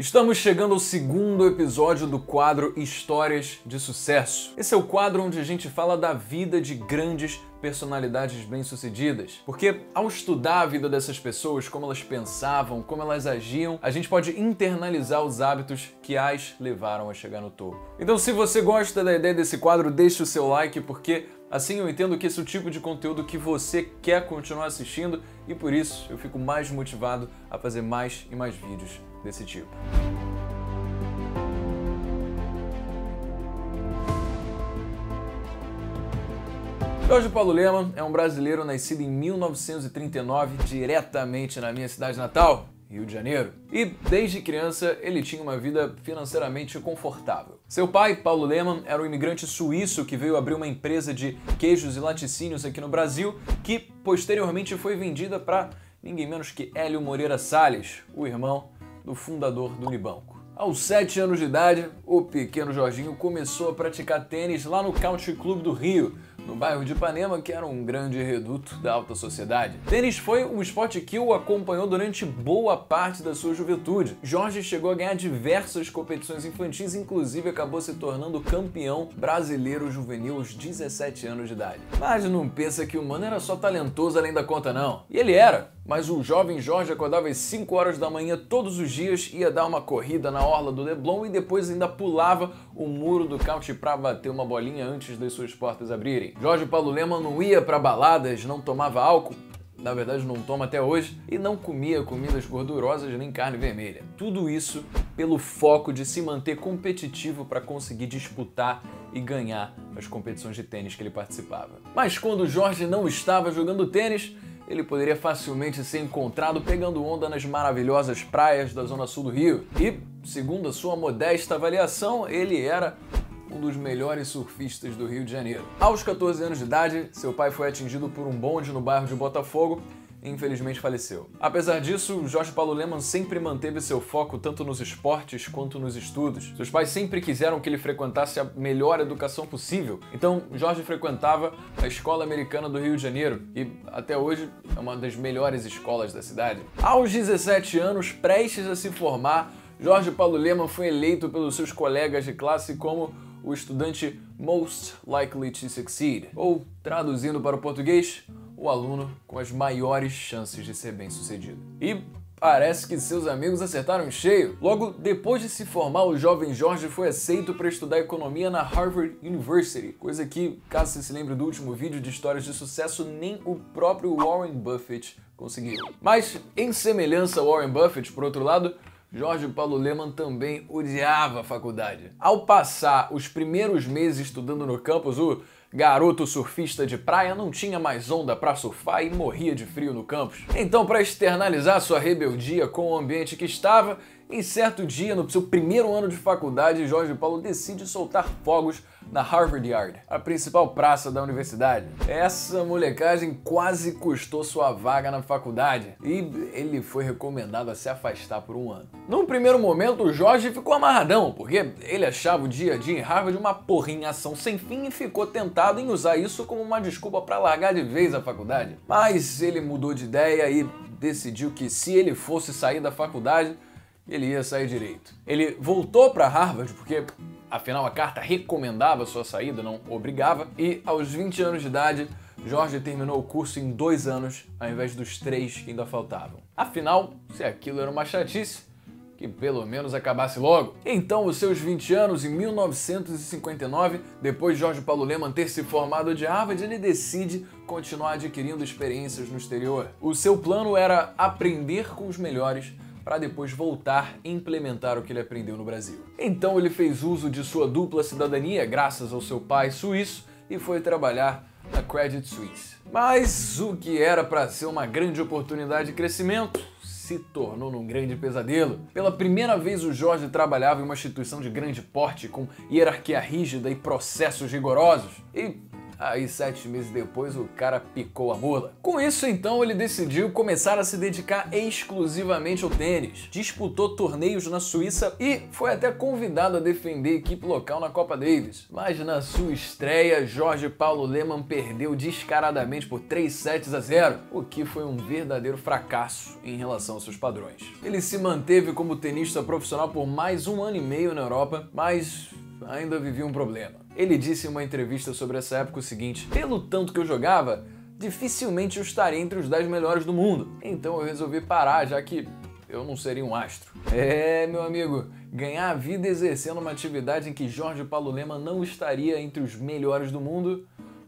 Estamos chegando ao segundo episódio do quadro Histórias de Sucesso. Esse é o quadro onde a gente fala da vida de grandes personalidades bem-sucedidas. Porque ao estudar a vida dessas pessoas, como elas pensavam, como elas agiam, a gente pode internalizar os hábitos que as levaram a chegar no topo. Então, se você gosta da ideia desse quadro, deixe o seu like, porque assim eu entendo que esse é o tipo de conteúdo que você quer continuar assistindo e por isso eu fico mais motivado a fazer mais e mais vídeos desse tipo. Jorge Paulo Leman é um brasileiro nascido em 1939, diretamente na minha cidade natal, Rio de Janeiro. E desde criança ele tinha uma vida financeiramente confortável. Seu pai, Paulo Lehmann, era um imigrante suíço que veio abrir uma empresa de queijos e laticínios aqui no Brasil, que posteriormente foi vendida para ninguém menos que Hélio Moreira Salles, o irmão do fundador do Unibanco. Aos 7 anos de idade, o pequeno Jorginho começou a praticar tênis lá no Country Club do Rio, no bairro de Ipanema, que era um grande reduto da alta sociedade. Tênis foi um esporte que o acompanhou durante boa parte da sua juventude. Jorge chegou a ganhar diversas competições infantis, inclusive acabou se tornando campeão brasileiro juvenil aos 17 anos de idade. Mas não pensa que o mano era só talentoso além da conta não. E ele era, mas o jovem Jorge acordava às 5 horas da manhã todos os dias, ia dar uma corrida na orla do Leblon e depois ainda pulava o muro do couch para bater uma bolinha antes das suas portas abrirem. Jorge Paulo Lema não ia para baladas, não tomava álcool, na verdade não toma até hoje, e não comia comidas gordurosas nem carne vermelha. Tudo isso pelo foco de se manter competitivo para conseguir disputar e ganhar as competições de tênis que ele participava. Mas quando Jorge não estava jogando tênis, ele poderia facilmente ser encontrado pegando onda nas maravilhosas praias da zona sul do Rio. E, segundo a sua modesta avaliação, ele era um dos melhores surfistas do Rio de Janeiro. Aos 14 anos de idade, seu pai foi atingido por um bonde no bairro de Botafogo infelizmente faleceu. Apesar disso, Jorge Paulo Leman sempre manteve seu foco tanto nos esportes quanto nos estudos. Seus pais sempre quiseram que ele frequentasse a melhor educação possível. Então, Jorge frequentava a Escola Americana do Rio de Janeiro e até hoje é uma das melhores escolas da cidade. Aos 17 anos, prestes a se formar, Jorge Paulo Leman foi eleito pelos seus colegas de classe como o estudante most likely to succeed, ou traduzindo para o português, o aluno com as maiores chances de ser bem-sucedido. E Parece que seus amigos acertaram em cheio. Logo depois de se formar, o jovem Jorge foi aceito para estudar economia na Harvard University, coisa que, caso você se lembre do último vídeo de histórias de sucesso, nem o próprio Warren Buffett conseguiu. Mas, em semelhança ao Warren Buffett, por outro lado, Jorge Paulo Leman também odiava a faculdade. Ao passar os primeiros meses estudando no campus, o garoto surfista de praia não tinha mais onda para surfar e morria de frio no campus. Então, para externalizar sua rebeldia com o ambiente que estava, em certo dia, no seu primeiro ano de faculdade, Jorge Paulo decide soltar fogos na Harvard Yard, a principal praça da universidade. Essa molecagem quase custou sua vaga na faculdade e ele foi recomendado a se afastar por um ano. Num primeiro momento, o Jorge ficou amarradão, porque ele achava o dia a dia em Harvard uma porrinhação sem fim e ficou tentado em usar isso como uma desculpa para largar de vez a faculdade. Mas ele mudou de ideia e decidiu que se ele fosse sair da faculdade, ele ia sair direito. Ele voltou para Harvard porque afinal a carta recomendava sua saída, não obrigava, e aos 20 anos de idade, Jorge terminou o curso em dois anos, ao invés dos três que ainda faltavam. Afinal, se aquilo era uma chatice, que pelo menos acabasse logo. Então, os seus 20 anos, em 1959, depois de Jorge Paulo Leman ter se formado de Harvard, ele decide continuar adquirindo experiências no exterior. O seu plano era aprender com os melhores para depois voltar e implementar o que ele aprendeu no Brasil. Então ele fez uso de sua dupla cidadania, graças ao seu pai suíço, e foi trabalhar na Credit Suisse. Mas o que era para ser uma grande oportunidade de crescimento se tornou num grande pesadelo. Pela primeira vez, o Jorge trabalhava em uma instituição de grande porte, com hierarquia rígida e processos rigorosos. E Aí, sete meses depois, o cara picou a mula. Com isso, então, ele decidiu começar a se dedicar exclusivamente ao tênis. Disputou torneios na Suíça e foi até convidado a defender a equipe local na Copa Davis. Mas na sua estreia, Jorge Paulo Leman perdeu descaradamente por 3 sets a 0, o que foi um verdadeiro fracasso em relação aos seus padrões. Ele se manteve como tenista profissional por mais um ano e meio na Europa, mas ainda vivia um problema. Ele disse em uma entrevista sobre essa época o seguinte: pelo tanto que eu jogava, dificilmente eu estaria entre os 10 melhores do mundo. Então eu resolvi parar, já que eu não seria um astro. É, meu amigo, ganhar a vida exercendo uma atividade em que Jorge Paulo Lema não estaria entre os melhores do mundo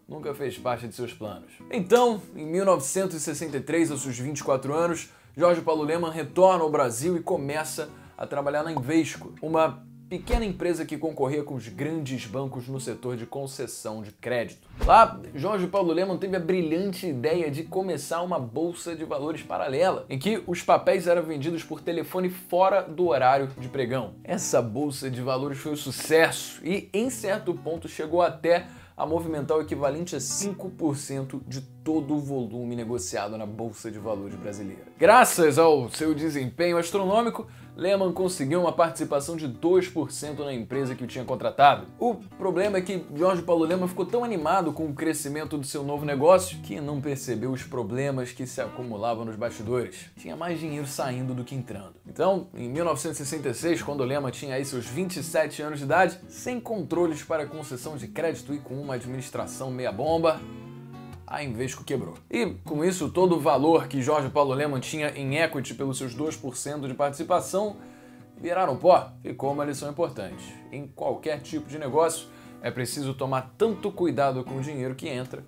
nunca fez parte de seus planos. Então, em 1963, aos seus 24 anos, Jorge Paulo Leman retorna ao Brasil e começa a trabalhar na Invesco, uma pequena empresa que concorria com os grandes bancos no setor de concessão de crédito. Lá, Jorge Paulo Leman teve a brilhante ideia de começar uma bolsa de valores paralela, em que os papéis eram vendidos por telefone fora do horário de pregão. Essa bolsa de valores foi um sucesso e, em certo ponto, chegou até a movimentar o equivalente a 5% de todo o volume negociado na Bolsa de Valores brasileira. Graças ao seu desempenho astronômico, Lehman conseguiu uma participação de 2% na empresa que o tinha contratado. O problema é que Jorge Paulo Lehman ficou tão animado com o crescimento do seu novo negócio que não percebeu os problemas que se acumulavam nos bastidores. Tinha mais dinheiro saindo do que entrando. Então, em 1966, quando Lehman tinha aí seus 27 anos de idade, sem controles para concessão de crédito e com uma administração meia bomba, a Invesco quebrou. E com isso, todo o valor que Jorge Paulo Leman tinha em equity pelos seus 2% de participação viraram pó. Ficou uma lição importante. Em qualquer tipo de negócio, é preciso tomar tanto cuidado com o dinheiro que entra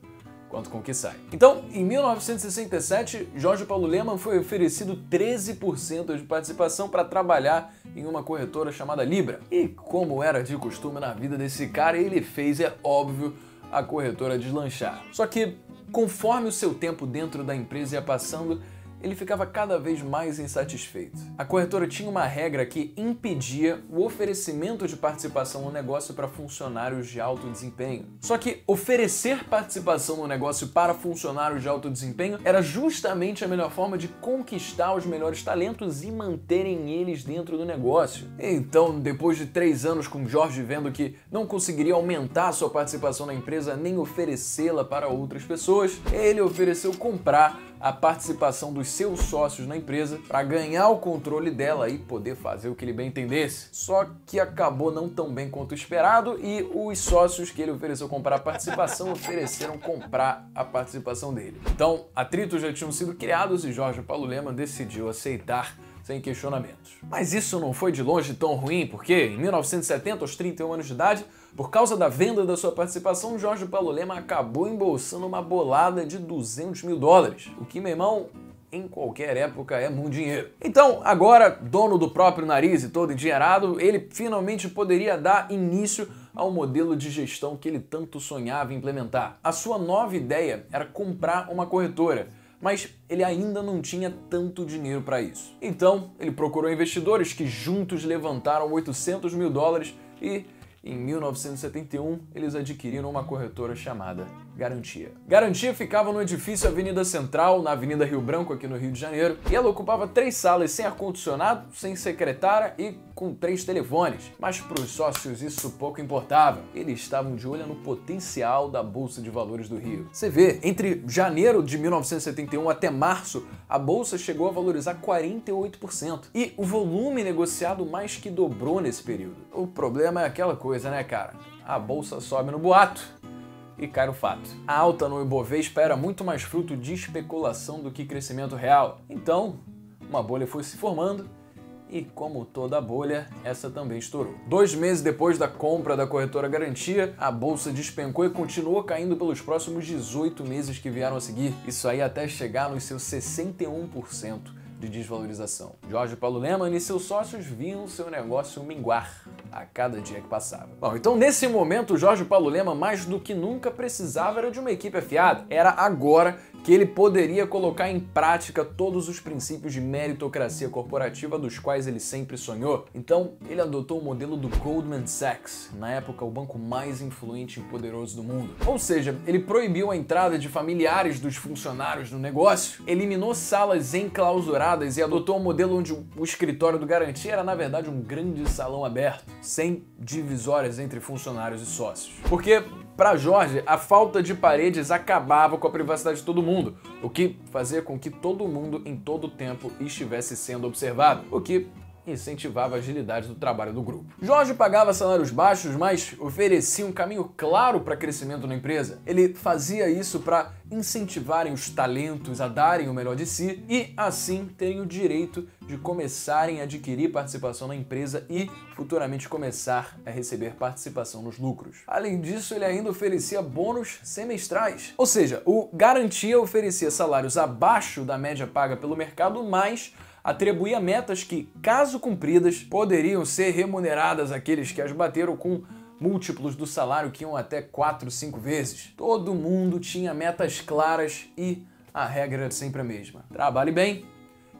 quanto com o que sai. Então, em 1967, Jorge Paulo Leman foi oferecido 13% de participação para trabalhar em uma corretora chamada Libra. E como era de costume na vida desse cara, ele fez, é óbvio, a corretora deslanchar. Só que Conforme o seu tempo dentro da empresa ia passando, ele ficava cada vez mais insatisfeito. A corretora tinha uma regra que impedia o oferecimento de participação no negócio para funcionários de alto desempenho. Só que oferecer participação no negócio para funcionários de alto desempenho era justamente a melhor forma de conquistar os melhores talentos e manterem eles dentro do negócio. Então, depois de três anos com Jorge vendo que não conseguiria aumentar sua participação na empresa nem oferecê-la para outras pessoas, ele ofereceu comprar a participação dos seus sócios na empresa para ganhar o controle dela e poder fazer o que ele bem entendesse. Só que acabou não tão bem quanto esperado e os sócios que ele ofereceu comprar a participação ofereceram comprar a participação dele. Então, atritos já tinham sido criados e Jorge Paulo Leman decidiu aceitar sem questionamentos. Mas isso não foi de longe tão ruim, porque em 1970, aos 31 anos de idade, por causa da venda da sua participação, Jorge Paulo Lema acabou embolsando uma bolada de 200 mil dólares, o que, meu irmão, em qualquer época é muito dinheiro. Então, agora, dono do próprio nariz e todo endinheirado, ele finalmente poderia dar início ao modelo de gestão que ele tanto sonhava implementar. A sua nova ideia era comprar uma corretora mas ele ainda não tinha tanto dinheiro para isso. Então, ele procurou investidores que juntos levantaram 800 mil dólares e em 1971, eles adquiriram uma corretora chamada Garantia. Garantia ficava no edifício Avenida Central, na Avenida Rio Branco, aqui no Rio de Janeiro, e ela ocupava três salas sem ar-condicionado, sem secretária e com três telefones. Mas para os sócios isso pouco importava. Eles estavam de olho no potencial da Bolsa de Valores do Rio. Você vê, entre janeiro de 1971 até março, a bolsa chegou a valorizar 48%. E o volume negociado mais que dobrou nesse período. O problema é aquela coisa, né, cara? A bolsa sobe no boato e cai no fato. A alta no Ibovespa era muito mais fruto de especulação do que crescimento real. Então, uma bolha foi se formando e, como toda bolha, essa também estourou. Dois meses depois da compra da corretora Garantia, a bolsa despencou e continuou caindo pelos próximos 18 meses que vieram a seguir. Isso aí até chegar nos seus 61% de desvalorização. Jorge Paulo Leman e seus sócios viam seu negócio minguar a cada dia que passava. Bom, então nesse momento, Jorge Paulo Leman mais do que nunca precisava era de uma equipe afiada. Era agora que ele poderia colocar em prática todos os princípios de meritocracia corporativa dos quais ele sempre sonhou. Então, ele adotou o modelo do Goldman Sachs, na época o banco mais influente e poderoso do mundo. Ou seja, ele proibiu a entrada de familiares dos funcionários no negócio, eliminou salas enclausuradas e adotou um modelo onde o escritório do garantia era na verdade um grande salão aberto, sem divisórias entre funcionários e sócios. Porque para Jorge, a falta de paredes acabava com a privacidade de todo mundo, o que fazia com que todo mundo em todo tempo estivesse sendo observado, o que incentivava a agilidade do trabalho do grupo. Jorge pagava salários baixos, mas oferecia um caminho claro para crescimento na empresa. Ele fazia isso para incentivarem os talentos a darem o melhor de si e, assim, terem o direito de começarem a adquirir participação na empresa e futuramente começar a receber participação nos lucros. Além disso, ele ainda oferecia bônus semestrais. Ou seja, o Garantia oferecia salários abaixo da média paga pelo mercado, mas atribuía metas que, caso cumpridas, poderiam ser remuneradas àqueles que as bateram com múltiplos do salário que iam até 4, 5 vezes. Todo mundo tinha metas claras e a regra era sempre a mesma. Trabalhe bem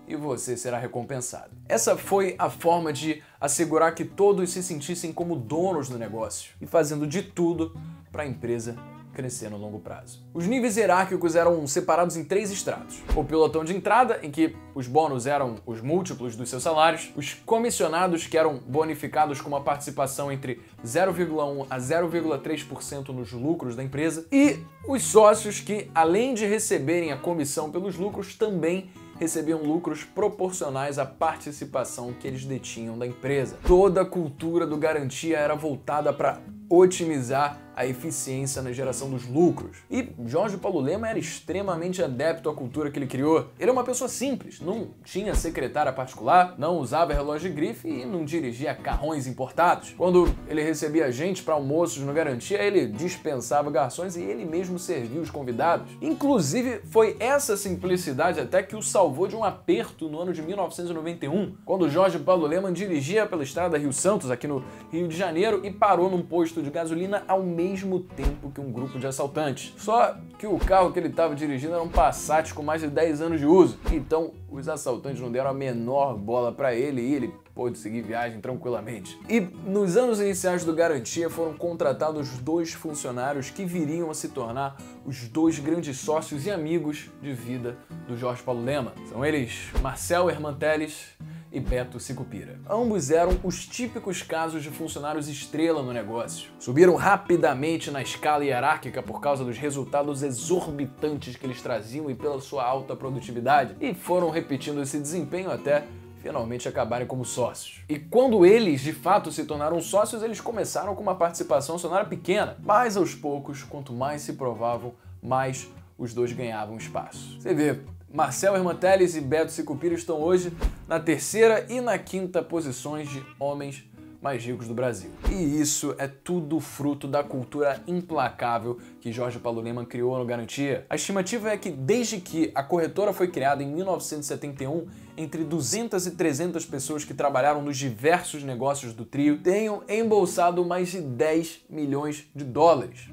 e você será recompensado. Essa foi a forma de assegurar que todos se sentissem como donos do negócio e fazendo de tudo para a empresa crescer no longo prazo. Os níveis hierárquicos eram separados em três estratos: o pilotão de entrada, em que os bônus eram os múltiplos dos seus salários, os comissionados, que eram bonificados com uma participação entre 0,1 a 0,3% nos lucros da empresa, e os sócios, que além de receberem a comissão pelos lucros, também recebiam lucros proporcionais à participação que eles detinham da empresa. Toda a cultura do garantia era voltada para otimizar a eficiência na geração dos lucros. E Jorge Paulo Lema era extremamente adepto à cultura que ele criou. Ele é uma pessoa simples, não tinha secretária particular, não usava relógio de grife e não dirigia carrões importados. Quando ele recebia gente para almoços no Garantia, ele dispensava garçons e ele mesmo servia os convidados. Inclusive, foi essa simplicidade até que o salvou de um aperto no ano de 1991, quando Jorge Paulo Lema dirigia pela estrada Rio Santos, aqui no Rio de Janeiro, e parou num posto de gasolina ao mesmo tempo que um grupo de assaltantes. Só que o carro que ele estava dirigindo era um Passat com mais de 10 anos de uso. Então, os assaltantes não deram a menor bola para ele e ele pôde seguir viagem tranquilamente. E nos anos iniciais do Garantia foram contratados dois funcionários que viriam a se tornar os dois grandes sócios e amigos de vida do Jorge Paulo Lema. São eles Marcel Hermanteles e Beto Sicupira. Ambos eram os típicos casos de funcionários estrela no negócio. Subiram rapidamente na escala hierárquica por causa dos resultados exorbitantes que eles traziam e pela sua alta produtividade, e foram repetindo esse desempenho até finalmente acabarem como sócios. E quando eles de fato se tornaram sócios, eles começaram com uma participação acionária pequena, mas aos poucos, quanto mais se provavam, mais os dois ganhavam espaço. Você vê, Marcel Hermanteles e Beto Sicupira estão hoje na terceira e na quinta posições de homens mais ricos do Brasil. E isso é tudo fruto da cultura implacável que Jorge Paulo Leman criou no Garantia. A estimativa é que desde que a corretora foi criada em 1971, entre 200 e 300 pessoas que trabalharam nos diversos negócios do trio tenham embolsado mais de 10 milhões de dólares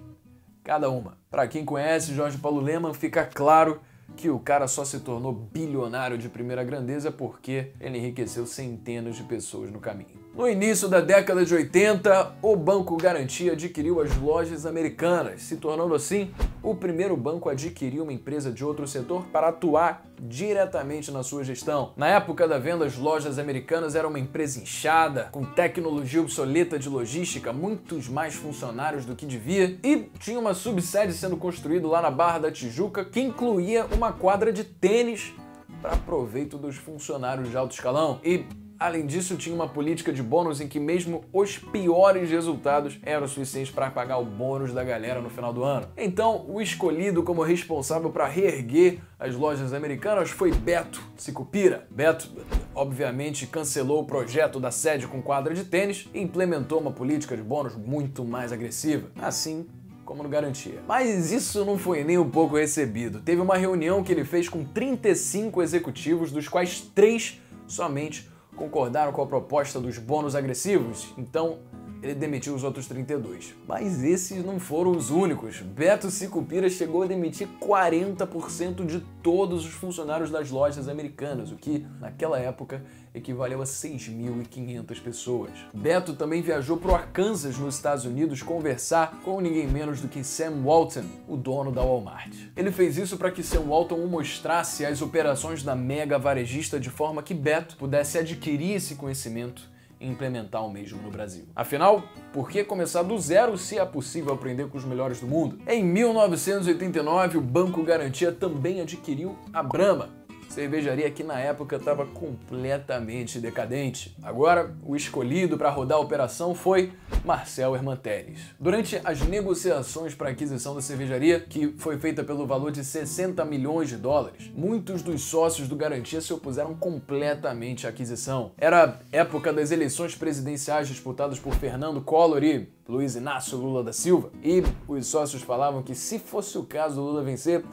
cada uma. Para quem conhece Jorge Paulo Leman, fica claro que o cara só se tornou bilionário de primeira grandeza porque ele enriqueceu centenas de pessoas no caminho. No início da década de 80, o Banco Garantia adquiriu as lojas americanas, se tornando assim o primeiro banco a adquirir uma empresa de outro setor para atuar diretamente na sua gestão. Na época da venda, as lojas americanas eram uma empresa inchada, com tecnologia obsoleta de logística, muitos mais funcionários do que devia, e tinha uma subsede sendo construída lá na Barra da Tijuca que incluía uma quadra de tênis para proveito dos funcionários de alto escalão. E Além disso, tinha uma política de bônus em que mesmo os piores resultados eram suficientes para pagar o bônus da galera no final do ano. Então, o escolhido como responsável para reerguer as lojas americanas foi Beto Sicupira. Beto, obviamente, cancelou o projeto da sede com quadra de tênis e implementou uma política de bônus muito mais agressiva. Assim, como no Garantia. Mas isso não foi nem um pouco recebido. Teve uma reunião que ele fez com 35 executivos, dos quais três somente concordaram com a proposta dos bônus agressivos, então ele demitiu os outros 32. Mas esses não foram os únicos. Beto Sicupira chegou a demitir 40% de todos os funcionários das lojas americanas, o que, naquela época, equivaleu a 6.500 pessoas. Beto também viajou para o Arkansas, nos Estados Unidos, conversar com ninguém menos do que Sam Walton, o dono da Walmart. Ele fez isso para que Sam Walton o mostrasse as operações da mega varejista de forma que Beto pudesse adquirir esse conhecimento e implementar o mesmo no Brasil. Afinal, por que começar do zero se é possível aprender com os melhores do mundo? Em 1989, o Banco Garantia também adquiriu a Brahma, cervejaria que na época estava completamente decadente. Agora, o escolhido para rodar a operação foi Marcel Hermanteles. Durante as negociações para a aquisição da cervejaria, que foi feita pelo valor de 60 milhões de dólares, muitos dos sócios do Garantia se opuseram completamente à aquisição. Era época das eleições presidenciais disputadas por Fernando Collor e Luiz Inácio Lula da Silva, e os sócios falavam que se fosse o caso do Lula vencer,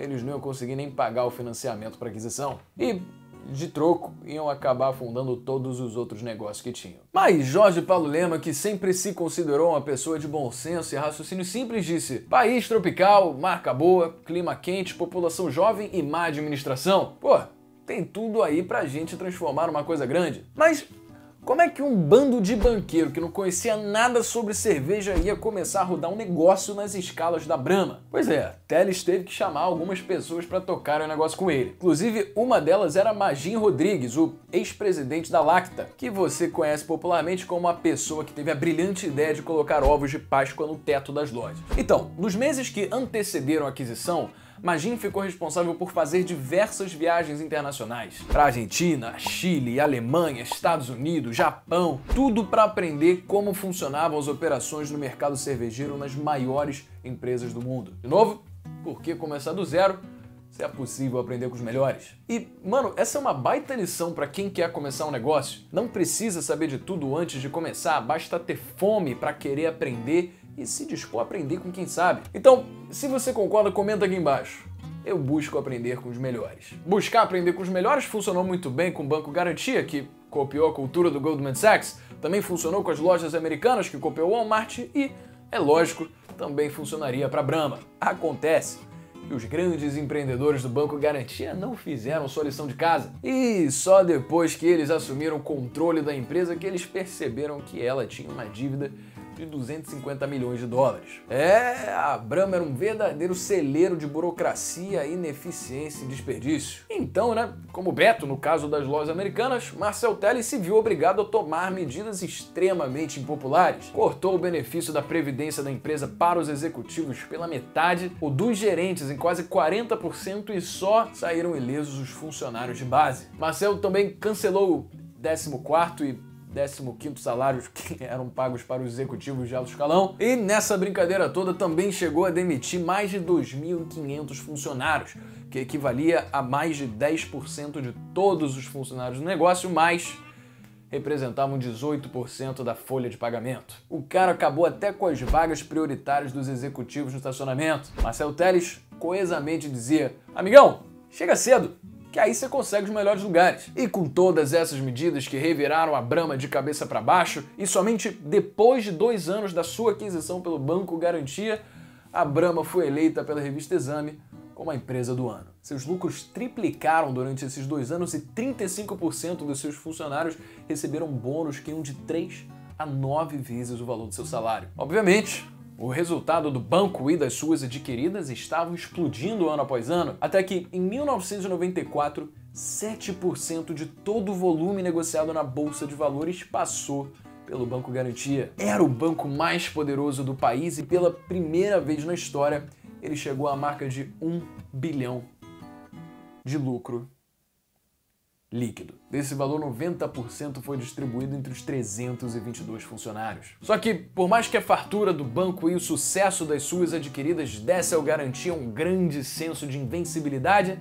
eles não iam conseguir nem pagar o financiamento para aquisição. E de troco, iam acabar afundando todos os outros negócios que tinham. Mas Jorge Paulo Lema, que sempre se considerou uma pessoa de bom senso e raciocínio simples, disse: país tropical, marca boa, clima quente, população jovem e má administração. Pô, tem tudo aí pra gente transformar numa coisa grande. Mas como é que um bando de banqueiro que não conhecia nada sobre cerveja ia começar a rodar um negócio nas escalas da Brahma? Pois é, Teles teve que chamar algumas pessoas para tocar o negócio com ele. Inclusive, uma delas era Magin Rodrigues, o ex-presidente da Lacta, que você conhece popularmente como a pessoa que teve a brilhante ideia de colocar ovos de Páscoa no teto das lojas. Então, nos meses que antecederam a aquisição, Magin ficou responsável por fazer diversas viagens internacionais para Argentina, Chile, Alemanha, Estados Unidos, Japão, tudo para aprender como funcionavam as operações no mercado cervejeiro nas maiores empresas do mundo. De novo, por que começar do zero? Se é possível aprender com os melhores. E, mano, essa é uma baita lição para quem quer começar um negócio. Não precisa saber de tudo antes de começar, basta ter fome para querer aprender e se dispor a aprender com quem sabe. Então, se você concorda, comenta aqui embaixo. Eu busco aprender com os melhores. Buscar aprender com os melhores funcionou muito bem com o Banco Garantia, que copiou a cultura do Goldman Sachs, também funcionou com as lojas americanas, que copiou o Walmart e, é lógico, também funcionaria para Brahma. Acontece que os grandes empreendedores do Banco Garantia não fizeram sua lição de casa. E só depois que eles assumiram o controle da empresa que eles perceberam que ela tinha uma dívida de 250 milhões de dólares. É, a Brahma era um verdadeiro celeiro de burocracia, ineficiência e desperdício. Então, né, como Beto no caso das lojas americanas, Marcel Telles se viu obrigado a tomar medidas extremamente impopulares. Cortou o benefício da previdência da empresa para os executivos pela metade, o dos gerentes em quase 40% e só saíram ilesos os funcionários de base. Marcel também cancelou o 14 e 15º salários que eram pagos para os executivos de alto escalão. E nessa brincadeira toda também chegou a demitir mais de 2.500 funcionários, que equivalia a mais de 10% de todos os funcionários do negócio, mas representavam 18% da folha de pagamento. O cara acabou até com as vagas prioritárias dos executivos no estacionamento. Marcel Teles coesamente dizia: Amigão, chega cedo, que aí você consegue os melhores lugares. E com todas essas medidas que reviraram a Brahma de cabeça para baixo, e somente depois de dois anos da sua aquisição pelo Banco Garantia, a Brahma foi eleita pela revista Exame como a empresa do ano. Seus lucros triplicaram durante esses dois anos e 35% dos seus funcionários receberam bônus que iam de 3 a 9 vezes o valor do seu salário. Obviamente, o resultado do banco e das suas adquiridas estavam explodindo ano após ano, até que em 1994, 7% de todo o volume negociado na bolsa de valores passou pelo Banco Garantia. Era o banco mais poderoso do país e pela primeira vez na história ele chegou à marca de 1 bilhão de lucro líquido. Desse valor, 90% foi distribuído entre os 322 funcionários. Só que, por mais que a fartura do banco e o sucesso das suas adquiridas desse ao garantia um grande senso de invencibilidade,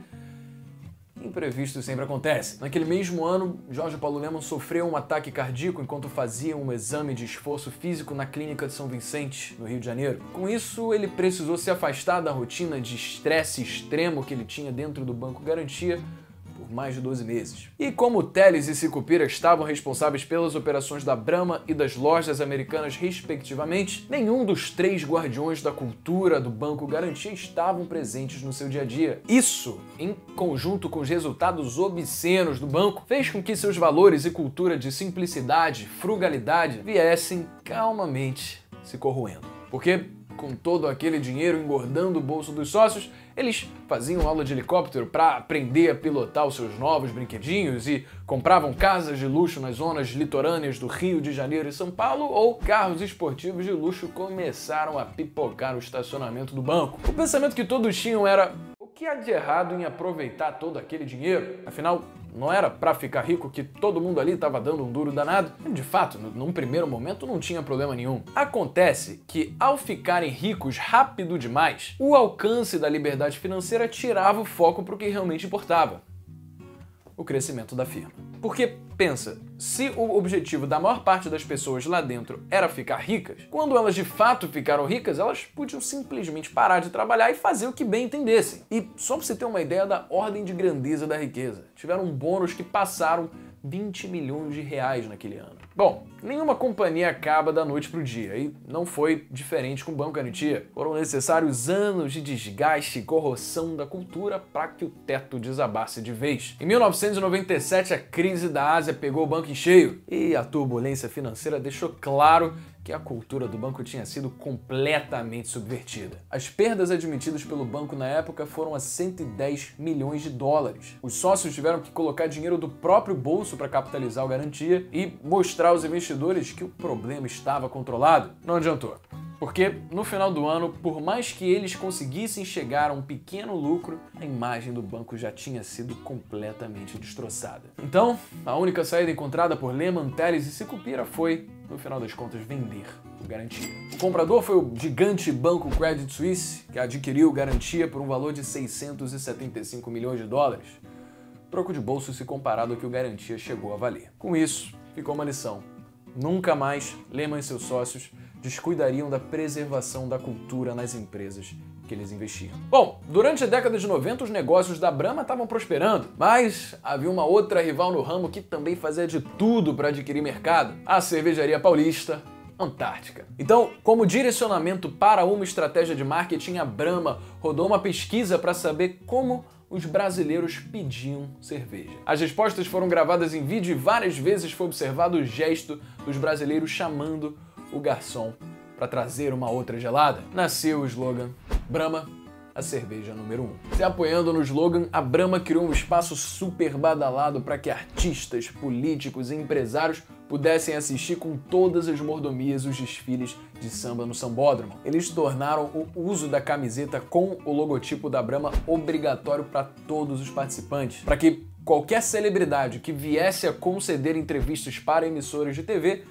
imprevistos sempre acontecem. Naquele mesmo ano, Jorge Paulo Leman sofreu um ataque cardíaco enquanto fazia um exame de esforço físico na clínica de São Vicente, no Rio de Janeiro. Com isso, ele precisou se afastar da rotina de estresse extremo que ele tinha dentro do Banco Garantia por mais de 12 meses. E como Teles e Sicupira estavam responsáveis pelas operações da Brahma e das lojas americanas respectivamente, nenhum dos três guardiões da cultura do Banco Garantia estavam presentes no seu dia a dia. Isso, em conjunto com os resultados obscenos do banco, fez com que seus valores e cultura de simplicidade, frugalidade viessem calmamente se corroendo. Porque com todo aquele dinheiro engordando o bolso dos sócios, eles faziam aula de helicóptero para aprender a pilotar os seus novos brinquedinhos e compravam casas de luxo nas zonas litorâneas do Rio de Janeiro e São Paulo ou carros esportivos de luxo começaram a pipocar no estacionamento do banco. O pensamento que todos tinham era: o que há de errado em aproveitar todo aquele dinheiro? Afinal, não era para ficar rico que todo mundo ali estava dando um duro danado? De fato, num primeiro momento não tinha problema nenhum. Acontece que ao ficarem ricos rápido demais, o alcance da liberdade financeira tirava o foco para o que realmente importava o crescimento da firma. Porque, pensa, se o objetivo da maior parte das pessoas lá dentro era ficar ricas, quando elas de fato ficaram ricas, elas podiam simplesmente parar de trabalhar e fazer o que bem entendessem. E só para você ter uma ideia da ordem de grandeza da riqueza, tiveram bônus que passaram 20 milhões de reais naquele ano. Bom, nenhuma companhia acaba da noite para o dia e não foi diferente com o Banco Garantia. Foram necessários anos de desgaste e corrosão da cultura para que o teto desabasse de vez. Em 1997, a crise da Ásia pegou o banco em cheio e a turbulência financeira deixou claro que a cultura do banco tinha sido completamente subvertida. As perdas admitidas pelo banco na época foram a 110 milhões de dólares. Os sócios tiveram que colocar dinheiro do próprio bolso para capitalizar o garantia e mostrar aos investidores que o problema estava controlado. Não adiantou. Porque no final do ano, por mais que eles conseguissem chegar a um pequeno lucro, a imagem do banco já tinha sido completamente destroçada. Então, a única saída encontrada por Lehman, Teles e Sicupira foi no final das contas, vender o Garantia. O comprador foi o gigante banco Credit Suisse, que adquiriu Garantia por um valor de 675 milhões de dólares. Troco de bolso se comparado ao que o Garantia chegou a valer. Com isso, ficou uma lição. Nunca mais Lehman e seus sócios descuidariam da preservação da cultura nas empresas que eles investiam. Bom, durante a década de 90 os negócios da Brahma estavam prosperando, mas havia uma outra rival no ramo que também fazia de tudo para adquirir mercado, a cervejaria paulista, Antártica. Então, como direcionamento para uma estratégia de marketing, a Brahma rodou uma pesquisa para saber como os brasileiros pediam cerveja. As respostas foram gravadas em vídeo e várias vezes foi observado o gesto dos brasileiros chamando o garçom para trazer uma outra gelada. Nasceu o slogan Brahma, a cerveja número 1. Um. Se apoiando no slogan, a Brahma criou um espaço super badalado para que artistas, políticos e empresários pudessem assistir com todas as mordomias os desfiles de samba no sambódromo. Eles tornaram o uso da camiseta com o logotipo da Brahma obrigatório para todos os participantes, para que qualquer celebridade que viesse a conceder entrevistas para emissoras de TV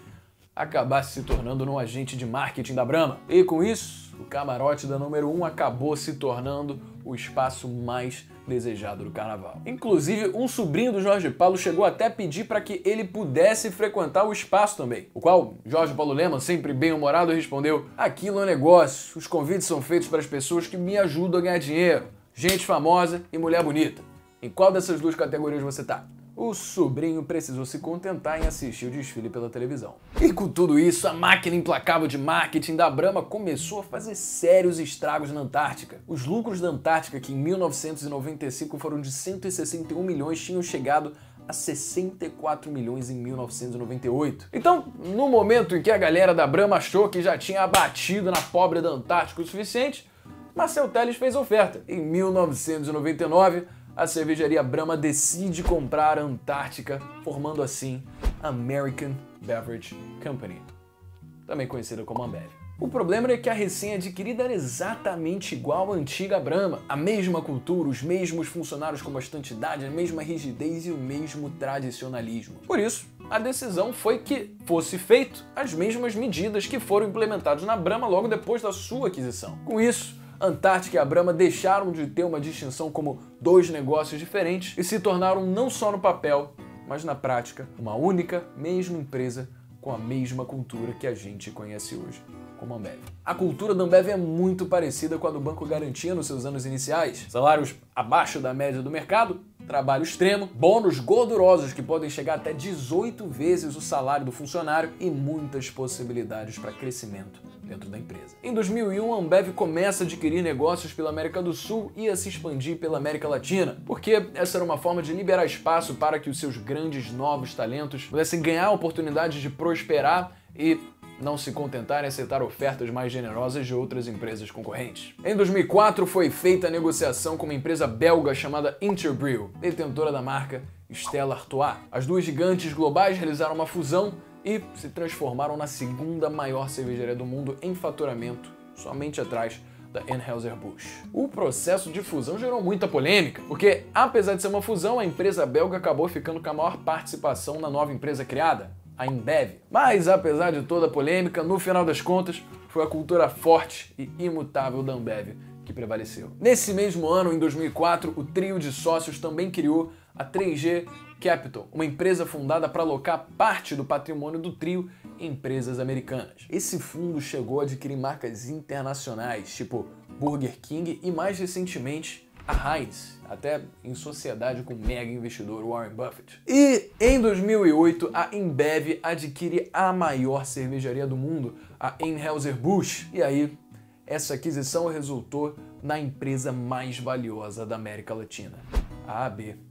acabasse se tornando um agente de marketing da Brahma. E com isso, o camarote da número 1 um acabou se tornando o espaço mais desejado do carnaval. Inclusive, um sobrinho do Jorge Paulo chegou até a pedir para que ele pudesse frequentar o espaço também. O qual Jorge Paulo Lema, sempre bem-humorado, respondeu: Aquilo é um negócio, os convites são feitos para as pessoas que me ajudam a ganhar dinheiro, gente famosa e mulher bonita. Em qual dessas duas categorias você tá? O sobrinho precisou se contentar em assistir o desfile pela televisão. E com tudo isso, a máquina implacável de marketing da Brahma começou a fazer sérios estragos na Antártica. Os lucros da Antártica, que em 1995 foram de 161 milhões, tinham chegado a 64 milhões em 1998. Então, no momento em que a galera da Brahma achou que já tinha abatido na pobre da Antártica o suficiente, Marcel Telles fez oferta. Em 1999, a cervejaria Brahma decide comprar a Antártica, formando assim a American Beverage Company, também conhecida como Ambev. O problema é que a recém-adquirida era exatamente igual à antiga Brahma. A mesma cultura, os mesmos funcionários com bastante idade, a mesma rigidez e o mesmo tradicionalismo. Por isso, a decisão foi que fosse feito as mesmas medidas que foram implementadas na Brahma logo depois da sua aquisição. Com isso, Antártica e a Brahma deixaram de ter uma distinção como dois negócios diferentes e se tornaram não só no papel, mas na prática, uma única, mesma empresa com a mesma cultura que a gente conhece hoje como a Ambev. A cultura da Ambev é muito parecida com a do Banco Garantia nos seus anos iniciais. Salários abaixo da média do mercado, trabalho extremo, bônus gordurosos que podem chegar até 18 vezes o salário do funcionário e muitas possibilidades para crescimento dentro da empresa. Em 2001, a Ambev começa a adquirir negócios pela América do Sul e a se expandir pela América Latina, porque essa era uma forma de liberar espaço para que os seus grandes novos talentos pudessem ganhar a oportunidade de prosperar e não se contentar em aceitar ofertas mais generosas de outras empresas concorrentes. Em 2004 foi feita a negociação com uma empresa belga chamada Interbrew, detentora da marca Stella Artois. As duas gigantes globais realizaram uma fusão e se transformaram na segunda maior cervejaria do mundo em faturamento, somente atrás da Anheuser-Busch. O processo de fusão gerou muita polêmica, porque apesar de ser uma fusão, a empresa belga acabou ficando com a maior participação na nova empresa criada, a Embev. Mas apesar de toda a polêmica, no final das contas, foi a cultura forte e imutável da Ambev que prevaleceu. Nesse mesmo ano, em 2004, o trio de sócios também criou a 3G Capital, uma empresa fundada para alocar parte do patrimônio do trio em empresas americanas. Esse fundo chegou a adquirir marcas internacionais, tipo Burger King e mais recentemente a Heinz, até em sociedade com o mega investidor Warren Buffett. E em 2008, a Embev adquire a maior cervejaria do mundo, a Anheuser-Busch. E aí, essa aquisição resultou na empresa mais valiosa da América Latina, a AB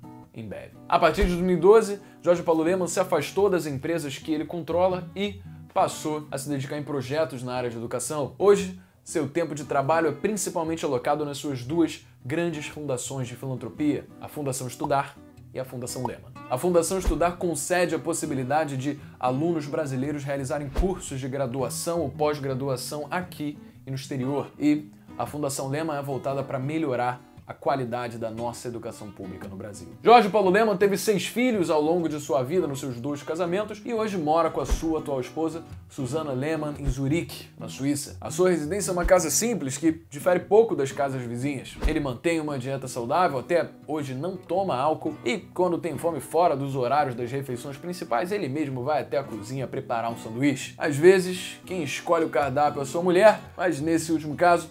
A partir de 2012, Jorge Paulo Leman se afastou das empresas que ele controla e passou a se dedicar em projetos na área de educação. Hoje, seu tempo de trabalho é principalmente alocado nas suas duas grandes fundações de filantropia, a Fundação Estudar e a Fundação Lema. A Fundação Estudar concede a possibilidade de alunos brasileiros realizarem cursos de graduação ou pós-graduação aqui e no exterior. E a Fundação Lema é voltada para melhorar a qualidade da nossa educação pública no Brasil. Jorge Paulo Leman teve seis filhos ao longo de sua vida nos seus dois casamentos e hoje mora com a sua atual esposa, Susana Lehmann, em Zurique, na Suíça. A sua residência é uma casa simples que difere pouco das casas vizinhas. Ele mantém uma dieta saudável, até hoje não toma álcool e quando tem fome fora dos horários das refeições principais, ele mesmo vai até a cozinha preparar um sanduíche. Às vezes, quem escolhe o cardápio é sua mulher, mas nesse último caso,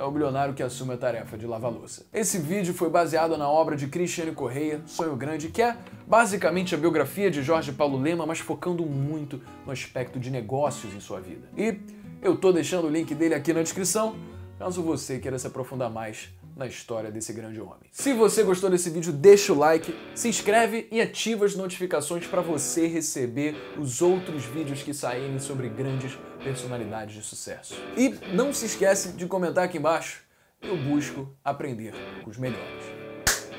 é o bilionário que assume a tarefa de lavar louça. Esse vídeo foi baseado na obra de Cristiane Correia, Sonho Grande, que é basicamente a biografia de Jorge Paulo Lema, mas focando muito no aspecto de negócios em sua vida. E eu tô deixando o link dele aqui na descrição, caso você queira se aprofundar mais na história desse grande homem. Se você gostou desse vídeo, deixa o like, se inscreve e ativa as notificações para você receber os outros vídeos que saírem sobre grandes personalidades de sucesso. E não se esquece de comentar aqui embaixo. Eu busco aprender com os melhores.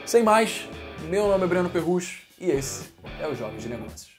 Sem mais, meu nome é Breno Perrus e esse é o Jovem de Negócios.